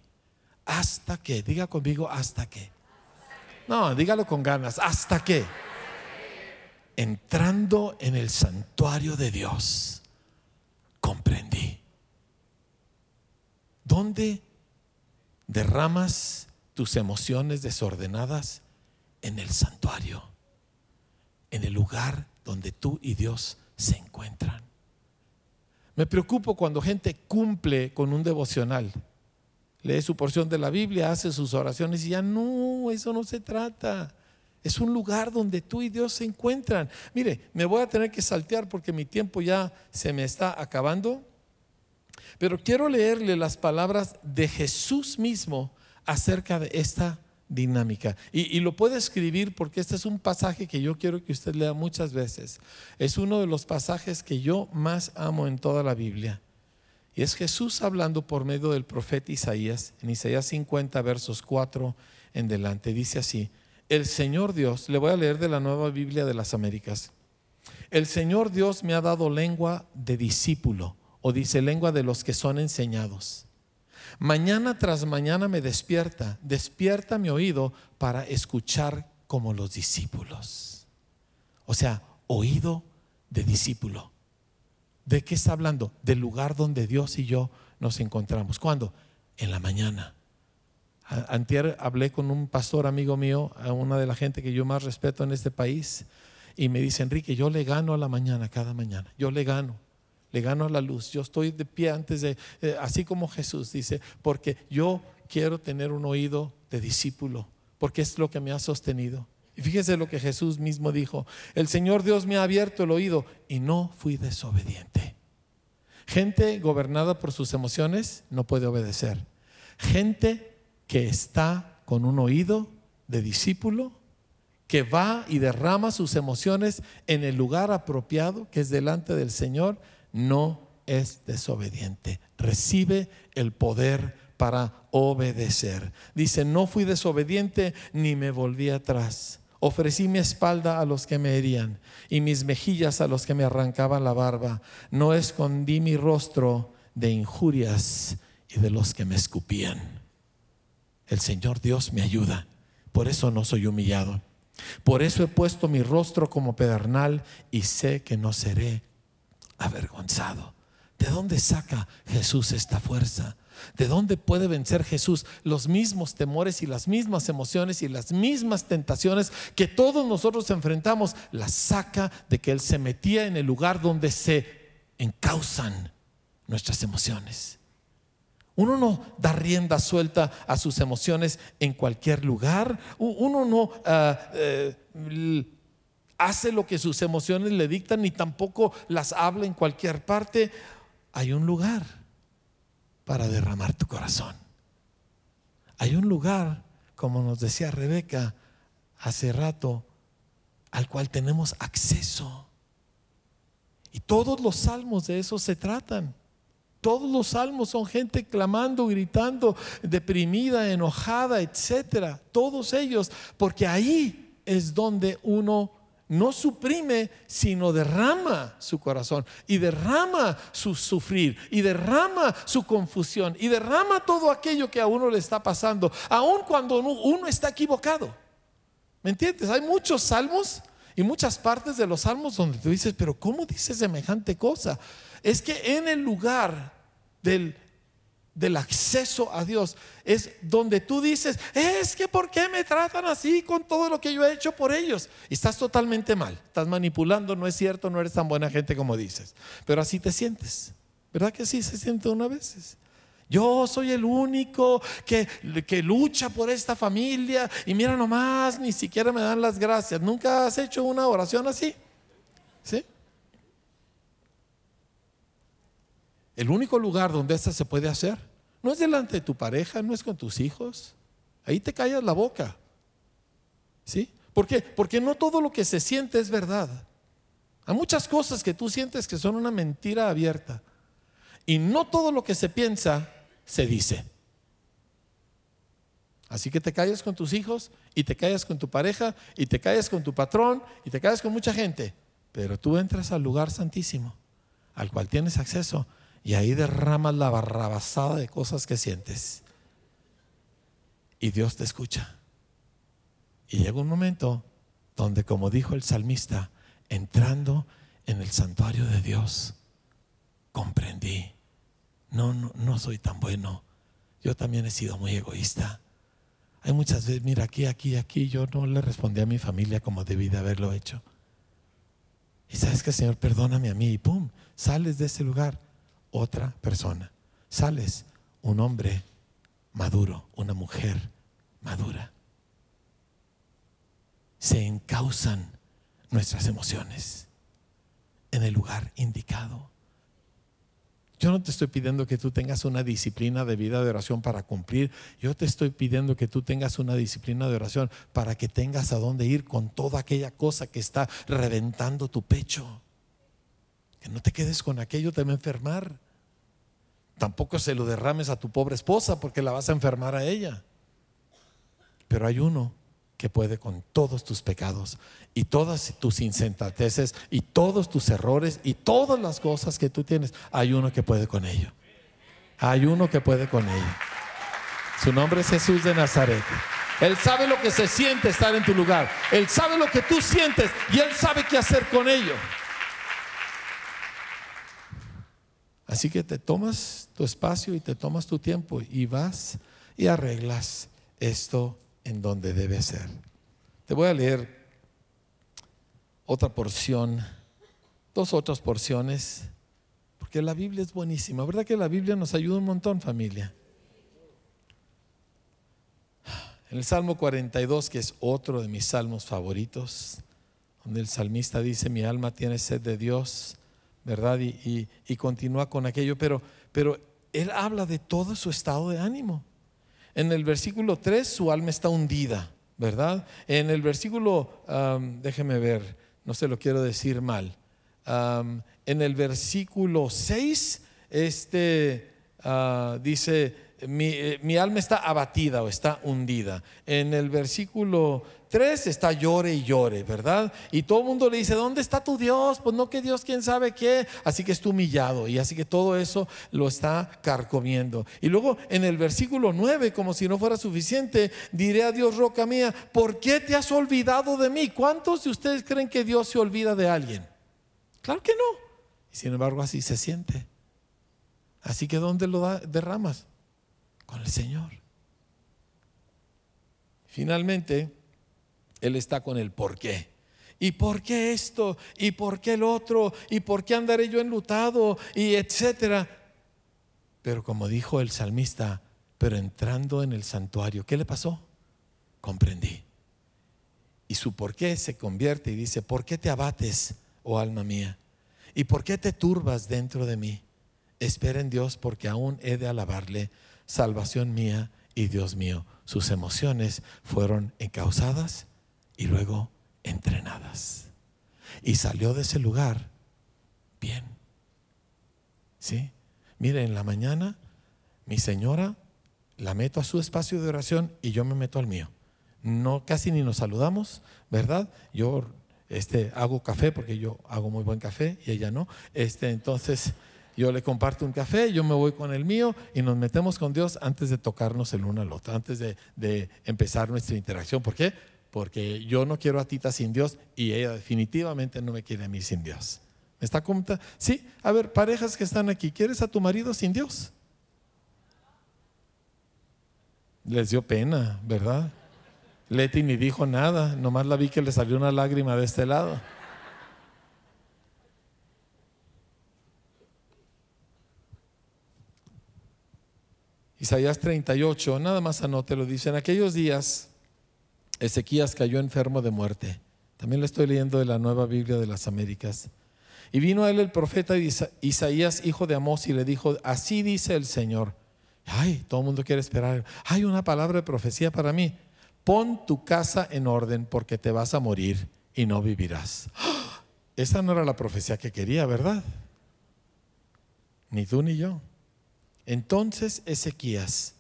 Hasta que, diga conmigo, hasta que. No, dígalo con ganas, hasta que entrando en el santuario de Dios, comprendí. ¿Dónde derramas tus emociones desordenadas? En el santuario, en el lugar donde tú y Dios se encuentran. Me preocupo cuando gente cumple con un devocional, lee su porción de la Biblia, hace sus oraciones y ya no, eso no se trata. Es un lugar donde tú y Dios se encuentran. Mire, me voy a tener que saltear porque mi tiempo ya se me está acabando. Pero quiero leerle las palabras de Jesús mismo acerca de esta dinámica. Y, lo puede escribir porque este es un pasaje que yo quiero que usted lea muchas veces. Es uno de los pasajes que yo más amo en toda la Biblia. Y es Jesús hablando por medio del profeta Isaías, en Isaías 50, versos 4 en delante. Dice así, el Señor Dios, le voy a leer de la nueva Biblia de las Américas, el Señor Dios me ha dado lengua de discípulo, o dice lengua de los que son enseñados. Mañana tras mañana me despierta, despierta mi oído para escuchar como los discípulos. O sea, oído de discípulo. ¿De qué está hablando? Del lugar donde Dios y yo nos encontramos. ¿Cuándo? En la mañana. Antier hablé con un pastor amigo mío, una de la gente que yo más respeto en este país, y me dice, Enrique, yo le gano a la mañana, cada mañana, yo le gano, le gano la luz, yo estoy de pie antes de, eh, así como Jesús dice, porque yo quiero tener un oído de discípulo, porque es lo que me ha sostenido. Y fíjese lo que Jesús mismo dijo, el Señor Dios me ha abierto el oído y no fui desobediente. Gente gobernada por sus emociones no puede obedecer. Gente que está con un oído de discípulo, que va y derrama sus emociones en el lugar apropiado, que es delante del Señor, no es desobediente. Recibe el poder para obedecer. Dice, no fui desobediente ni me volví atrás. Ofrecí mi espalda a los que me herían y mis mejillas a los que me arrancaban la barba. No escondí mi rostro de injurias y de los que me escupían el Señor Dios me ayuda. Por eso no soy humillado. Por eso he puesto mi rostro como pedernal y sé que no seré avergonzado. ¿De dónde saca Jesús esta fuerza? ¿De dónde puede vencer Jesús los mismos temores y las mismas emociones y las mismas tentaciones que todos nosotros enfrentamos? Las saca de que Él se metía en el lugar donde se encausan nuestras emociones. Uno no da rienda suelta a sus emociones en cualquier lugar. Uno no ah, eh, hace lo que sus emociones le dictan ni tampoco las habla en cualquier parte. Hay un lugar para derramar tu corazón. Hay un lugar, como nos decía Rebeca hace rato, al cual tenemos acceso. Y todos los salmos de eso se tratan. Todos los salmos son gente clamando, gritando, deprimida, enojada, etcétera. Todos ellos, porque ahí es donde uno no suprime, sino derrama su corazón y derrama su sufrir y derrama su confusión y derrama todo aquello que a uno le está pasando, aun cuando uno está equivocado. ¿Me entiendes? Hay muchos salmos y muchas partes de los salmos donde tú dices, pero ¿cómo dice semejante cosa? Es que en el lugar del, del acceso a Dios es donde tú dices, es que ¿por qué me tratan así con todo lo que yo he hecho por ellos? Y estás totalmente mal, estás manipulando, no es cierto, no eres tan buena gente como dices, pero así te sientes. ¿Verdad que así se siente una vez? Yo soy el único que, que, lucha por esta familia y mira nomás, ni siquiera me dan las gracias. ¿Nunca has hecho una oración así? ¿Sí? El único lugar donde esta se puede hacer no es delante de tu pareja, no es con tus hijos. Ahí te callas la boca. ¿Sí? ¿Por qué? Porque no todo lo que se siente es verdad. Hay muchas cosas que tú sientes que son una mentira abierta. Y no todo lo que se piensa se dice. Así que te callas con tus hijos y te callas con tu pareja y te callas con tu patrón y te callas con mucha gente. Pero tú entras al lugar santísimo, al cual tienes acceso, y ahí derramas la barrabasada de cosas que sientes. Y Dios te escucha. Y llega un momento donde, como dijo el salmista, entrando en el santuario de Dios, comprendí no, no, no soy tan bueno. Yo también he sido muy egoísta. Hay muchas veces, mira, aquí, aquí, aquí, yo no le respondí a mi familia como debí de haberlo hecho. Y sabes que, Señor, perdóname a mí. Y pum, sales de ese lugar otra persona. Sales un hombre maduro, una mujer madura. Se encausan nuestras emociones en el lugar indicado. Yo no te estoy pidiendo que tú tengas una disciplina de vida de oración para cumplir. Yo te estoy pidiendo que tú tengas una disciplina de oración para que tengas a dónde ir con toda aquella cosa que está reventando tu pecho. Que no te quedes con aquello, te va a enfermar. Tampoco se lo derrames a tu pobre esposa porque la vas a enfermar a ella. Pero hay uno que puede con todos tus pecados y todas tus insentateces y todos tus errores y todas las cosas que tú tienes. Hay uno que puede con ello. Hay uno que puede con ello. Su nombre es Jesús de Nazaret. Él sabe lo que se siente estar en tu lugar. Él sabe lo que tú sientes y Él sabe qué hacer con ello. Así que te tomas tu espacio y te tomas tu tiempo y vas y arreglas esto en donde debe ser. Te voy a leer otra porción, dos otras porciones, porque la Biblia es buenísima. ¿Verdad que la Biblia nos ayuda un montón, familia? En el Salmo 42, que es otro de mis salmos favoritos, donde el salmista dice, mi alma tiene sed de Dios, ¿verdad? Y, continúa con aquello, pero, pero él habla de todo su estado de ánimo. En el versículo 3 su alma está hundida, ¿verdad? En el versículo, déjeme ver, no se lo quiero decir mal. en el versículo 6, este ah, dice, eh, mi, alma está abatida o está hundida. En el versículo 3 está llore y llore, ¿verdad? Y todo el mundo le dice, ¿dónde está tu Dios? Pues no que Dios quién sabe qué. Así que está humillado y así que todo eso lo está carcomiendo. Y luego en el versículo 9, como si no fuera suficiente, diré a Dios, roca mía, ¿por qué te has olvidado de mí? ¿Cuántos de ustedes creen que Dios se olvida de alguien? Claro que no. Y sin embargo así se siente. Así que ¿dónde lo derramas? Con el Señor. Finalmente, él está con el por qué. ¿Y por qué esto? ¿Y por qué el otro? ¿Y por qué andaré yo enlutado? Y etcétera. Pero como dijo el salmista, pero entrando en el santuario, ¿qué le pasó? Comprendí. Y su por qué se convierte y dice, ¿por qué te abates, oh alma mía? ¿Y por qué te turbas dentro de mí? Espera en Dios porque aún he de alabarle, salvación mía y Dios mío. Sus emociones fueron encausadas y luego entrenadas. Y salió de ese lugar bien. ¿Sí? Mire, en la mañana mi señora la meto a su espacio de oración y yo me meto al mío. No casi ni nos saludamos, ¿verdad? Yo este hago café porque yo hago muy buen café y ella no. Este entonces yo le comparto un café, yo me voy con el mío y nos metemos con Dios antes de tocarnos el uno al otro, antes de, de empezar nuestra interacción. ¿Por qué? Porque yo no quiero a Tita sin Dios y ella definitivamente no me quiere a mí sin Dios. ¿Me está contando? Sí, a ver, parejas que están aquí, ¿quieres a tu marido sin Dios? Les dio pena, ¿verdad? Leti ni dijo nada, nomás la vi que le salió una lágrima de este lado. Isaías 38, nada más anótelo, dice, en aquellos días Ezequías cayó enfermo de muerte. También le estoy leyendo de la nueva Biblia de las Américas. Y vino a él el profeta Isaías, hijo de Amós, y le dijo, así dice el Señor. Ay, todo el mundo quiere esperar. Hay una palabra de profecía para mí. Pon tu casa en orden porque te vas a morir y no vivirás. Esa no era la profecía que quería, ¿verdad? Ni tú ni yo. Entonces Ezequías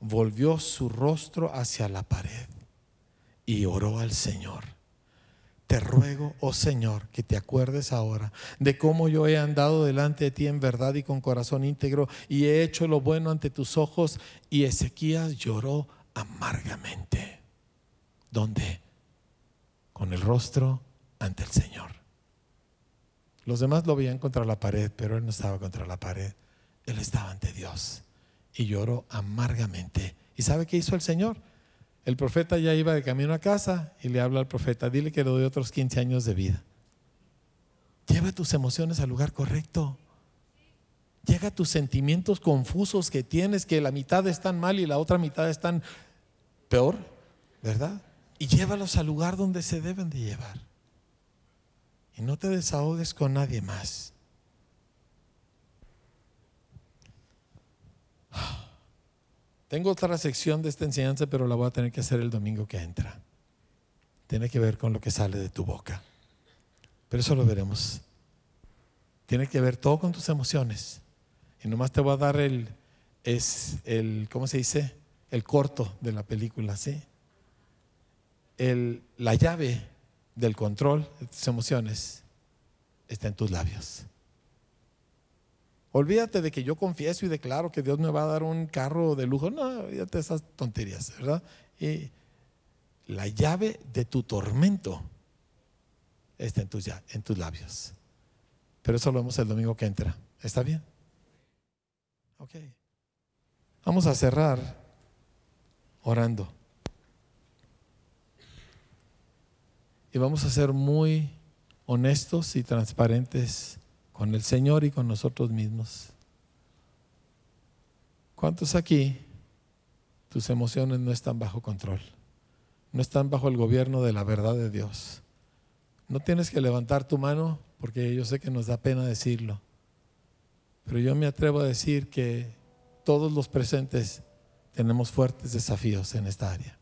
volvió su rostro hacia la pared y oró al Señor. Te ruego, oh Señor, que te acuerdes ahora de cómo yo he andado delante de ti en verdad y con corazón íntegro y he hecho lo bueno ante tus ojos. Y Ezequías lloró amargamente. ¿Dónde? Con el rostro ante el Señor. Los demás lo veían contra la pared, pero él no estaba contra la pared. Él estaba ante Dios y lloró amargamente. ¿Y sabe qué hizo el Señor? El profeta ya iba de camino a casa y le habla al profeta, dile que le doy otros 15 años de vida. Lleva tus emociones al lugar correcto. Llega tus sentimientos confusos que tienes, que la mitad están mal y la otra mitad están peor, ¿verdad? Y llévalos al lugar donde se deben de llevar. Y no te desahogues con nadie más. Tengo otra sección de esta enseñanza, pero la voy a tener que hacer el domingo que entra. Tiene que ver con lo que sale de tu boca. Pero eso lo veremos. Tiene que ver todo con tus emociones. Y nomás te voy a dar el, es el, ¿cómo se dice? El corto de la película, ¿sí? El, la llave del control de tus emociones está en tus labios. Olvídate de que yo confieso y declaro que Dios me va a dar un carro de lujo. No, olvídate de esas tonterías, ¿verdad? Y la llave de tu tormento está en tus, en tus labios. Pero eso lo vemos el domingo que entra. ¿Está bien? Ok. Vamos a cerrar orando. Y vamos a ser muy honestos y transparentes con el Señor y con nosotros mismos. ¿Cuántos aquí tus emociones no están bajo control? No están bajo el gobierno de la verdad de Dios. No tienes que levantar tu mano porque yo sé que nos da pena decirlo. Pero yo me atrevo a decir que todos los presentes tenemos fuertes desafíos en esta área.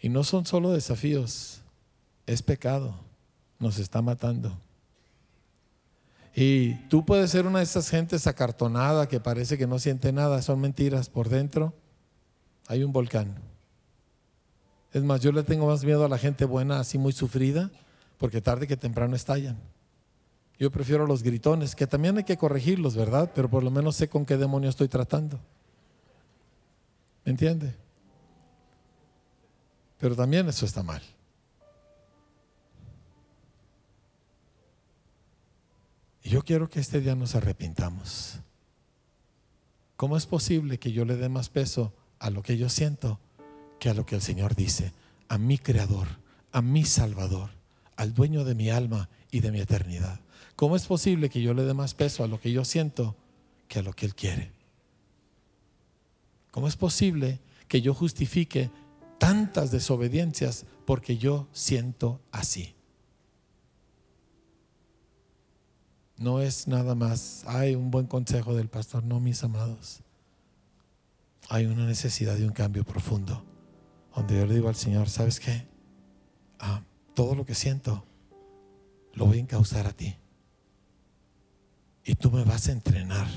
Y no son solo desafíos, es pecado, nos está matando. Y tú puedes ser una de esas gentes acartonada que parece que no siente nada, son mentiras. Por dentro hay un volcán. Es más, yo le tengo más miedo a la gente buena, así muy sufrida, porque tarde que temprano estallan. Yo prefiero los gritones, que también hay que corregirlos, ¿verdad? Pero por lo menos sé con qué demonio estoy tratando. ¿Me entiende? Pero también eso está mal. Yo quiero que este día nos arrepintamos. ¿Cómo es posible que yo le dé más peso a lo que yo siento que a lo que el Señor dice? A mi Creador, a mi Salvador, al dueño de mi alma y de mi eternidad. ¿Cómo es posible que yo le dé más peso a lo que yo siento que a lo que Él quiere? ¿Cómo es posible que yo justifique tantas desobediencias porque yo siento así? No es nada más, hay un buen consejo del pastor, no mis amados. Hay una necesidad de un cambio profundo, donde yo le digo al Señor, ¿sabes qué? Ah, todo lo que siento lo voy a encauzar a ti. Y tú me vas a entrenar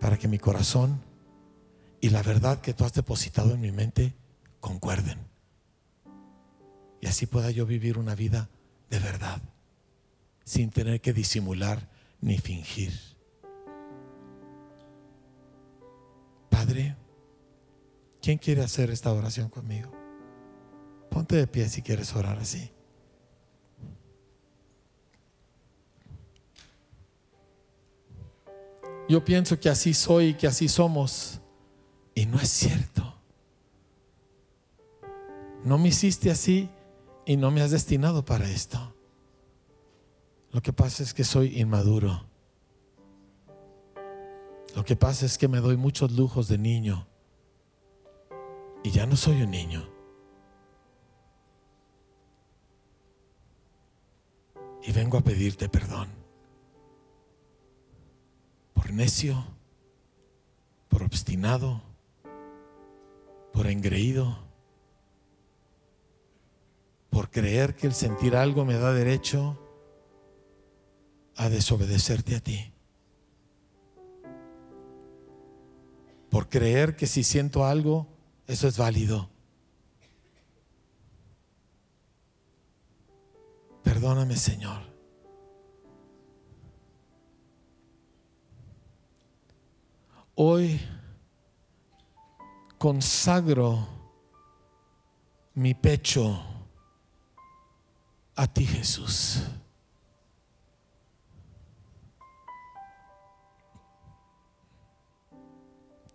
para que mi corazón y la verdad que tú has depositado en mi mente concuerden. Y así pueda yo vivir una vida de verdad sin tener que disimular ni fingir. Padre, ¿quién quiere hacer esta oración conmigo? Ponte de pie si quieres orar así. Yo pienso que así soy y que así somos. Y no es cierto. No me hiciste así y no me has destinado para esto. Lo que pasa es que soy inmaduro. Lo que pasa es que me doy muchos lujos de niño. Y ya no soy un niño. Y vengo a pedirte perdón. Por necio, por obstinado, por engreído, por creer que el sentir algo me da derecho a desobedecerte a ti. Por creer que si siento algo, eso es válido. Perdóname, Señor. Hoy consagro mi pecho a ti, Jesús.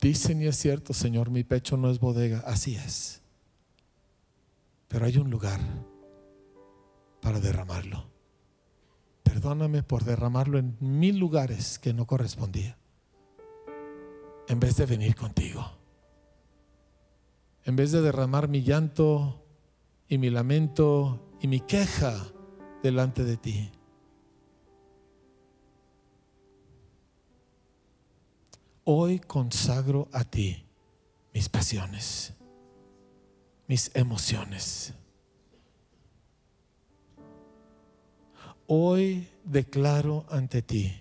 Dicen y es cierto, Señor, mi pecho no es bodega, así es. Pero hay un lugar para derramarlo. Perdóname por derramarlo en mil lugares que no correspondía. En vez de venir contigo. En vez de derramar mi llanto y mi lamento y mi queja delante de ti. Hoy consagro a ti mis pasiones, mis emociones. Hoy declaro ante ti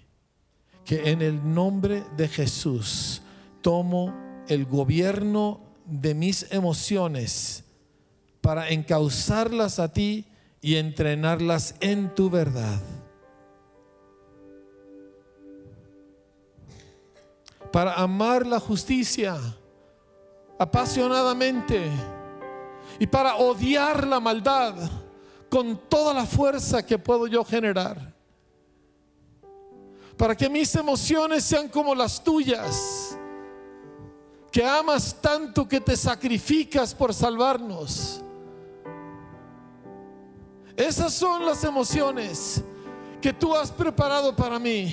que en el nombre de Jesús tomo el gobierno de mis emociones para encauzarlas a ti y entrenarlas en tu verdad. Para amar la justicia apasionadamente y para odiar la maldad con toda la fuerza que puedo yo generar. Para que mis emociones sean como las tuyas, que amas tanto que te sacrificas por salvarnos. Esas son las emociones que tú has preparado para mí.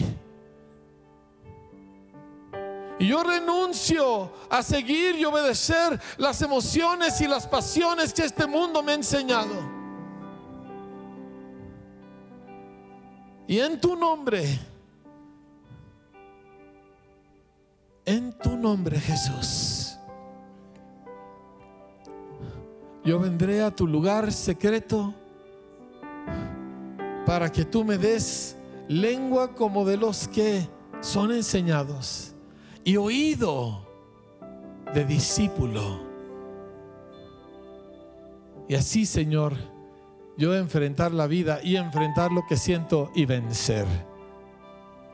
Y yo renuncio a seguir y obedecer las emociones y las pasiones que este mundo me ha enseñado. Y en tu nombre, en tu nombre Jesús, yo vendré a tu lugar secreto para que tú me des lengua como de los que son enseñados y oído de discípulo. Y así, Señor, yo enfrentar la vida y enfrentar lo que siento y vencer.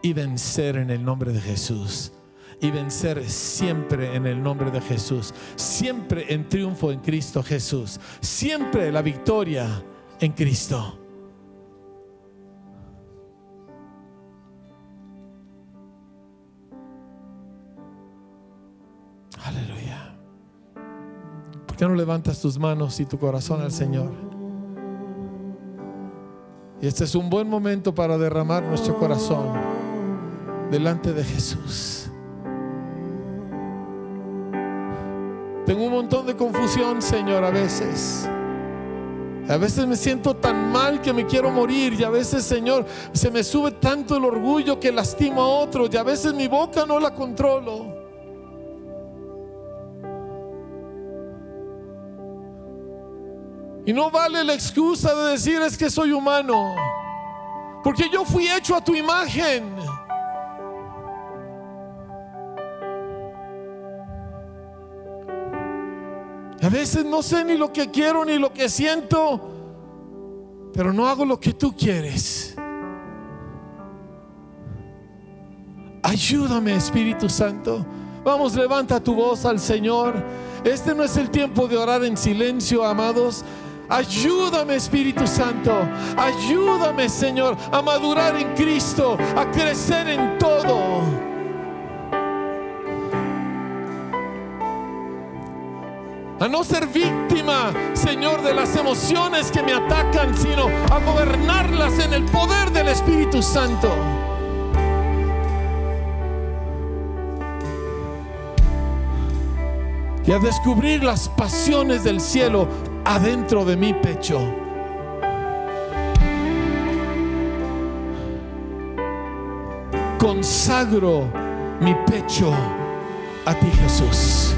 Y vencer en el nombre de Jesús. Y vencer siempre en el nombre de Jesús. Siempre en triunfo en Cristo Jesús. Siempre la victoria en Cristo. ¿Por qué no levantas tus manos y tu corazón al Señor? Y este es un buen momento para derramar nuestro corazón delante de Jesús. Tengo un montón de confusión, Señor, a veces. A veces me siento tan mal que me quiero morir y a veces, Señor, se me sube tanto el orgullo que lastimo a otros y a veces mi boca no la controlo. Y no vale la excusa de decir es que soy humano. Porque yo fui hecho a tu imagen. A veces no sé ni lo que quiero ni lo que siento, pero no hago lo que tú quieres. Ayúdame, Espíritu Santo. Vamos, levanta tu voz al Señor. Este no es el tiempo de orar en silencio, amados. Ayúdame Espíritu Santo. Ayúdame Señor a madurar en Cristo, a crecer en todo. A no ser víctima, Señor, de las emociones que me atacan, sino a gobernarlas en el poder del Espíritu Santo. Y a descubrir las pasiones del cielo adentro de mi pecho. Consagro mi pecho a ti Jesús.